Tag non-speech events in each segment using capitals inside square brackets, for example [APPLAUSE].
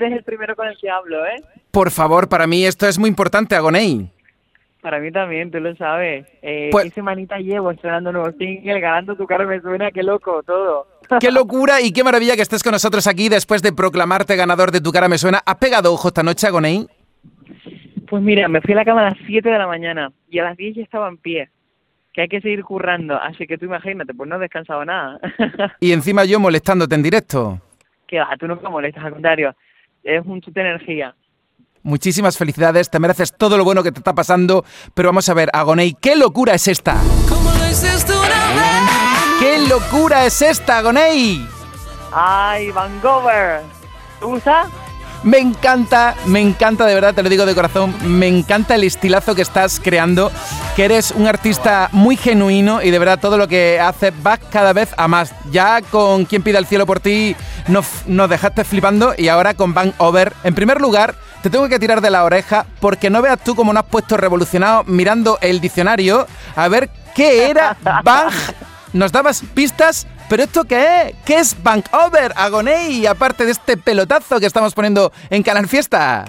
eres el primero con el que hablo, ¿eh? Por favor, para mí esto es muy importante, Agoney. Para mí también, tú lo sabes. Eh, Pues- ¿Qué semanita llevo estrenando nuevo single, ganando tu cara me suena? Qué loco, todo. Qué locura y qué maravilla que estés con nosotros aquí después de proclamarte ganador de Tu cara me suena. ¿Has pegado ojo esta noche, Agoney? Pues mira, me fui a la cama a las 7 de la mañana y a las 10 ya estaba en pie. Que hay que seguir currando, así que tú imagínate, pues no he descansado nada. Y encima yo molestándote en directo. [LAUGHS] que va, tú nunca molestas, al contrario, es un chute de energía. Muchísimas felicidades, te mereces todo lo bueno que te está pasando, pero vamos a ver, Agoney, ¿qué locura es esta? ¿Qué locura es esta, Agoney? ¡Ay, Vancouver! ¿Te gusta? Me encanta, me encanta, de verdad, te lo digo de corazón, me encanta el estilazo que estás creando, que eres un artista muy genuino y de verdad todo lo que haces va cada vez a más. Ya con Quien pida el cielo por ti nos, nos dejaste flipando y ahora con Van Over. En primer lugar, te tengo que tirar de la oreja porque no veas tú cómo nos has puesto revolucionado mirando el diccionario a ver qué era [LAUGHS] Bang. Nos dabas pistas, pero ¿esto qué es? ¿Qué es Bank Over, Agoney? Aparte de este pelotazo que estamos poniendo en Canal Fiesta.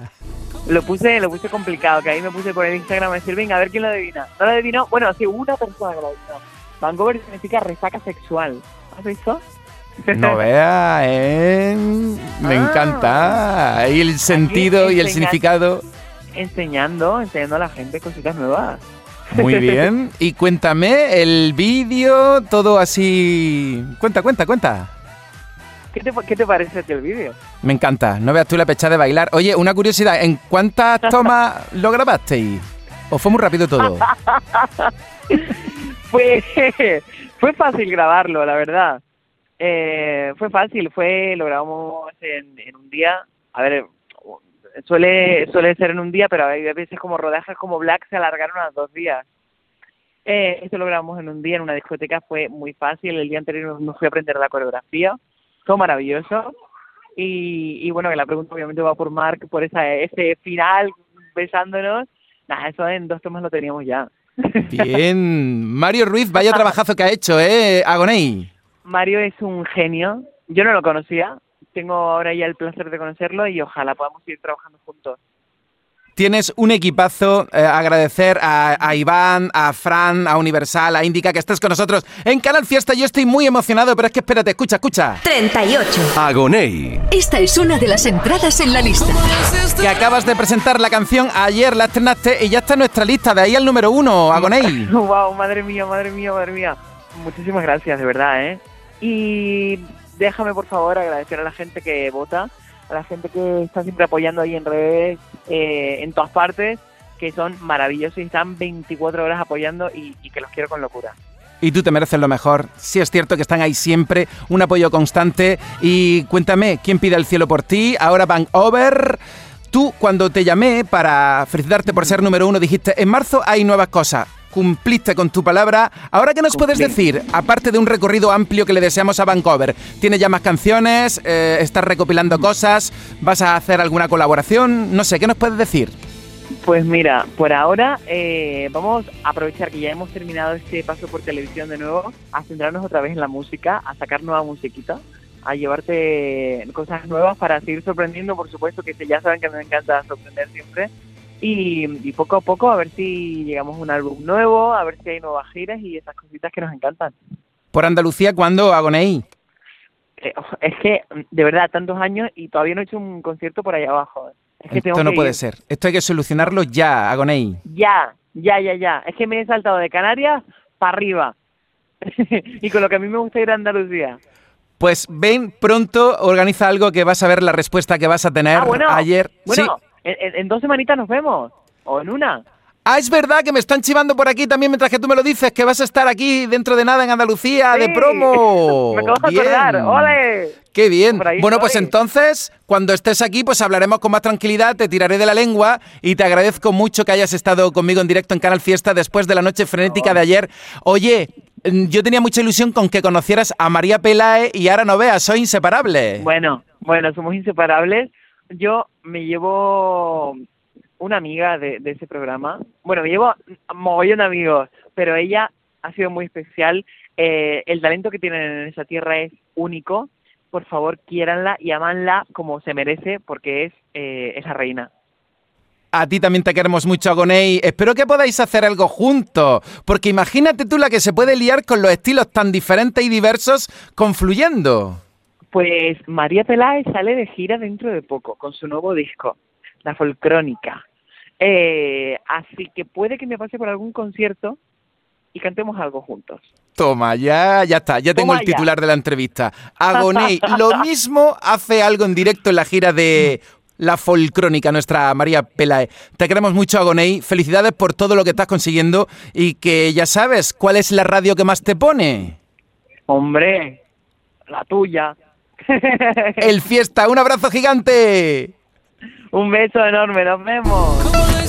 Lo puse, lo puse complicado, que ahí me puse por el Instagram a decir, venga, a ver quién lo adivina. No lo adivinó, bueno, sí, una persona que lo adivinó. Vancouver significa resaca sexual. ¿Has visto? No [LAUGHS] vea, ¿eh? Me Ah. encanta. Y el sentido y el significado. enseñando, enseñando a la gente cositas nuevas. Muy [LAUGHS] bien. Y cuéntame el vídeo, todo así. Cuenta, cuenta, cuenta. ¿Qué te, qué te parece a ti el vídeo? Me encanta. No veas tú la pecha de bailar. Oye, una curiosidad. ¿En cuántas [LAUGHS] tomas lo grabasteis? ¿O fue muy rápido todo? [LAUGHS] Fue, fue fácil grabarlo, la verdad. Eh, fue fácil, fue lo grabamos en, en un día. A ver, suele suele ser en un día, pero hay veces como rodajes como Black se alargaron a dos días. Eh, esto lo grabamos en un día en una discoteca, fue muy fácil. El día anterior me fui a aprender la coreografía, fue maravilloso. Y, y bueno, que la pregunta obviamente va por Mark, por esa ese final besándonos. Nada, eso en dos tomas lo teníamos ya. Bien. [LAUGHS] Mario Ruiz, vaya trabajazo que ha hecho, ¿eh? Agoney. Mario es un genio. Yo no lo conocía. Tengo ahora ya el placer de conocerlo y ojalá podamos ir trabajando juntos. Tienes un equipazo. eh, agradecer a, a Iván, a Fran, a Universal, a Indica que estés con nosotros en Canal Fiesta. Yo estoy muy emocionado, pero es que espérate, escucha, escucha. 38. Agoney. Esta es una de las entradas en la lista. Que acabas de presentar la canción, ayer la estrenaste y ya está en nuestra lista, de ahí al número uno, Agoney. [LAUGHS] wow, madre mía, madre mía, madre mía. Muchísimas gracias, de verdad, ¿eh? Y déjame, por favor, agradecer a la gente que vota, a la gente que está siempre apoyando ahí en redes, eh, en todas partes, que son maravillosos y están 24 horas apoyando y, que los quiero con locura. Y tú te mereces lo mejor. Sí es cierto que están ahí siempre, un apoyo constante. Y cuéntame, ¿quién pide el cielo por ti? Ahora van over. Tú, cuando te llamé para felicitarte por ser número uno, dijiste, en marzo hay nuevas cosas. Cumpliste con tu palabra. Ahora, ¿qué nos puedes Cumplí. decir? Aparte de un recorrido amplio que le deseamos a Vancouver. ¿Tienes ya más canciones? Eh, ¿Estás recopilando cosas? ¿Vas a hacer alguna colaboración? No sé, ¿qué nos puedes decir? Pues mira, por ahora eh, vamos a aprovechar que ya hemos terminado este paso por televisión de nuevo, a centrarnos otra vez en la música, a sacar nueva musiquita, a llevarte cosas nuevas para seguir sorprendiendo, por supuesto, que ya saben que me encanta sorprender siempre. Y, y poco a poco a ver si llegamos a un álbum nuevo, a ver si hay nuevas giras y esas cositas que nos encantan. Por Andalucía, ¿cuándo, Agoney? Eh, es que, de verdad, tantos años y todavía no he hecho un concierto por allá abajo. Es que tengo Esto no que puede ser. Esto hay que solucionarlo ya, Agoney. Ya, ya, ya, ya. Es que me he saltado de Canarias para arriba. [LAUGHS] y con lo que a mí me gusta ir a Andalucía. Pues ven pronto, organiza algo que vas a ver la respuesta que vas a tener ah, bueno. ayer. Bueno, Sí. En, dos semanitas nos vemos. O en una. Ah, es verdad que me están chivando por aquí también mientras que tú me lo dices, que vas a estar aquí dentro de nada en Andalucía de promo. [LAUGHS] me acabo de acordar. ¡Ole! Qué bien. Bueno, pues entonces, cuando estés aquí, pues hablaremos con más tranquilidad, te tiraré de la lengua y te agradezco mucho que hayas estado conmigo en directo en Canal Fiesta después de la noche frenética de ayer. Oye, mm, yo tenía mucha ilusión con que conocieras a María Pelae y ahora no veas, soy inseparable. Bueno, bueno, somos inseparables. Yo me llevo una amiga de, ese programa. Bueno, me llevo mogollón de amigos, pero ella ha sido muy especial. Eh, el talento que tienen en esa tierra es único por favor, quiéranla y amanla como se merece porque es eh, esa reina. A ti también te queremos mucho, Agoney. Espero que podáis hacer algo juntos, porque imagínate tú la que se puede liar con los estilos tan diferentes y diversos confluyendo. Pues María Peláez sale de gira dentro de poco con su nuevo disco, La Folcrónica. Eh, así que puede que me pase por algún concierto y cantemos algo juntos. Toma, ya, ya está, ya tengo el titular de la entrevista. Agoney, [LAUGHS] lo mismo hace algo en directo en la gira de la folcrónica, nuestra María Pelae. Te queremos mucho, Agoney. Felicidades por todo lo que estás consiguiendo y que ya sabes, ¿cuál es la radio que más te pone? Hombre, la tuya. El fiesta, un abrazo gigante. Un beso enorme, nos vemos.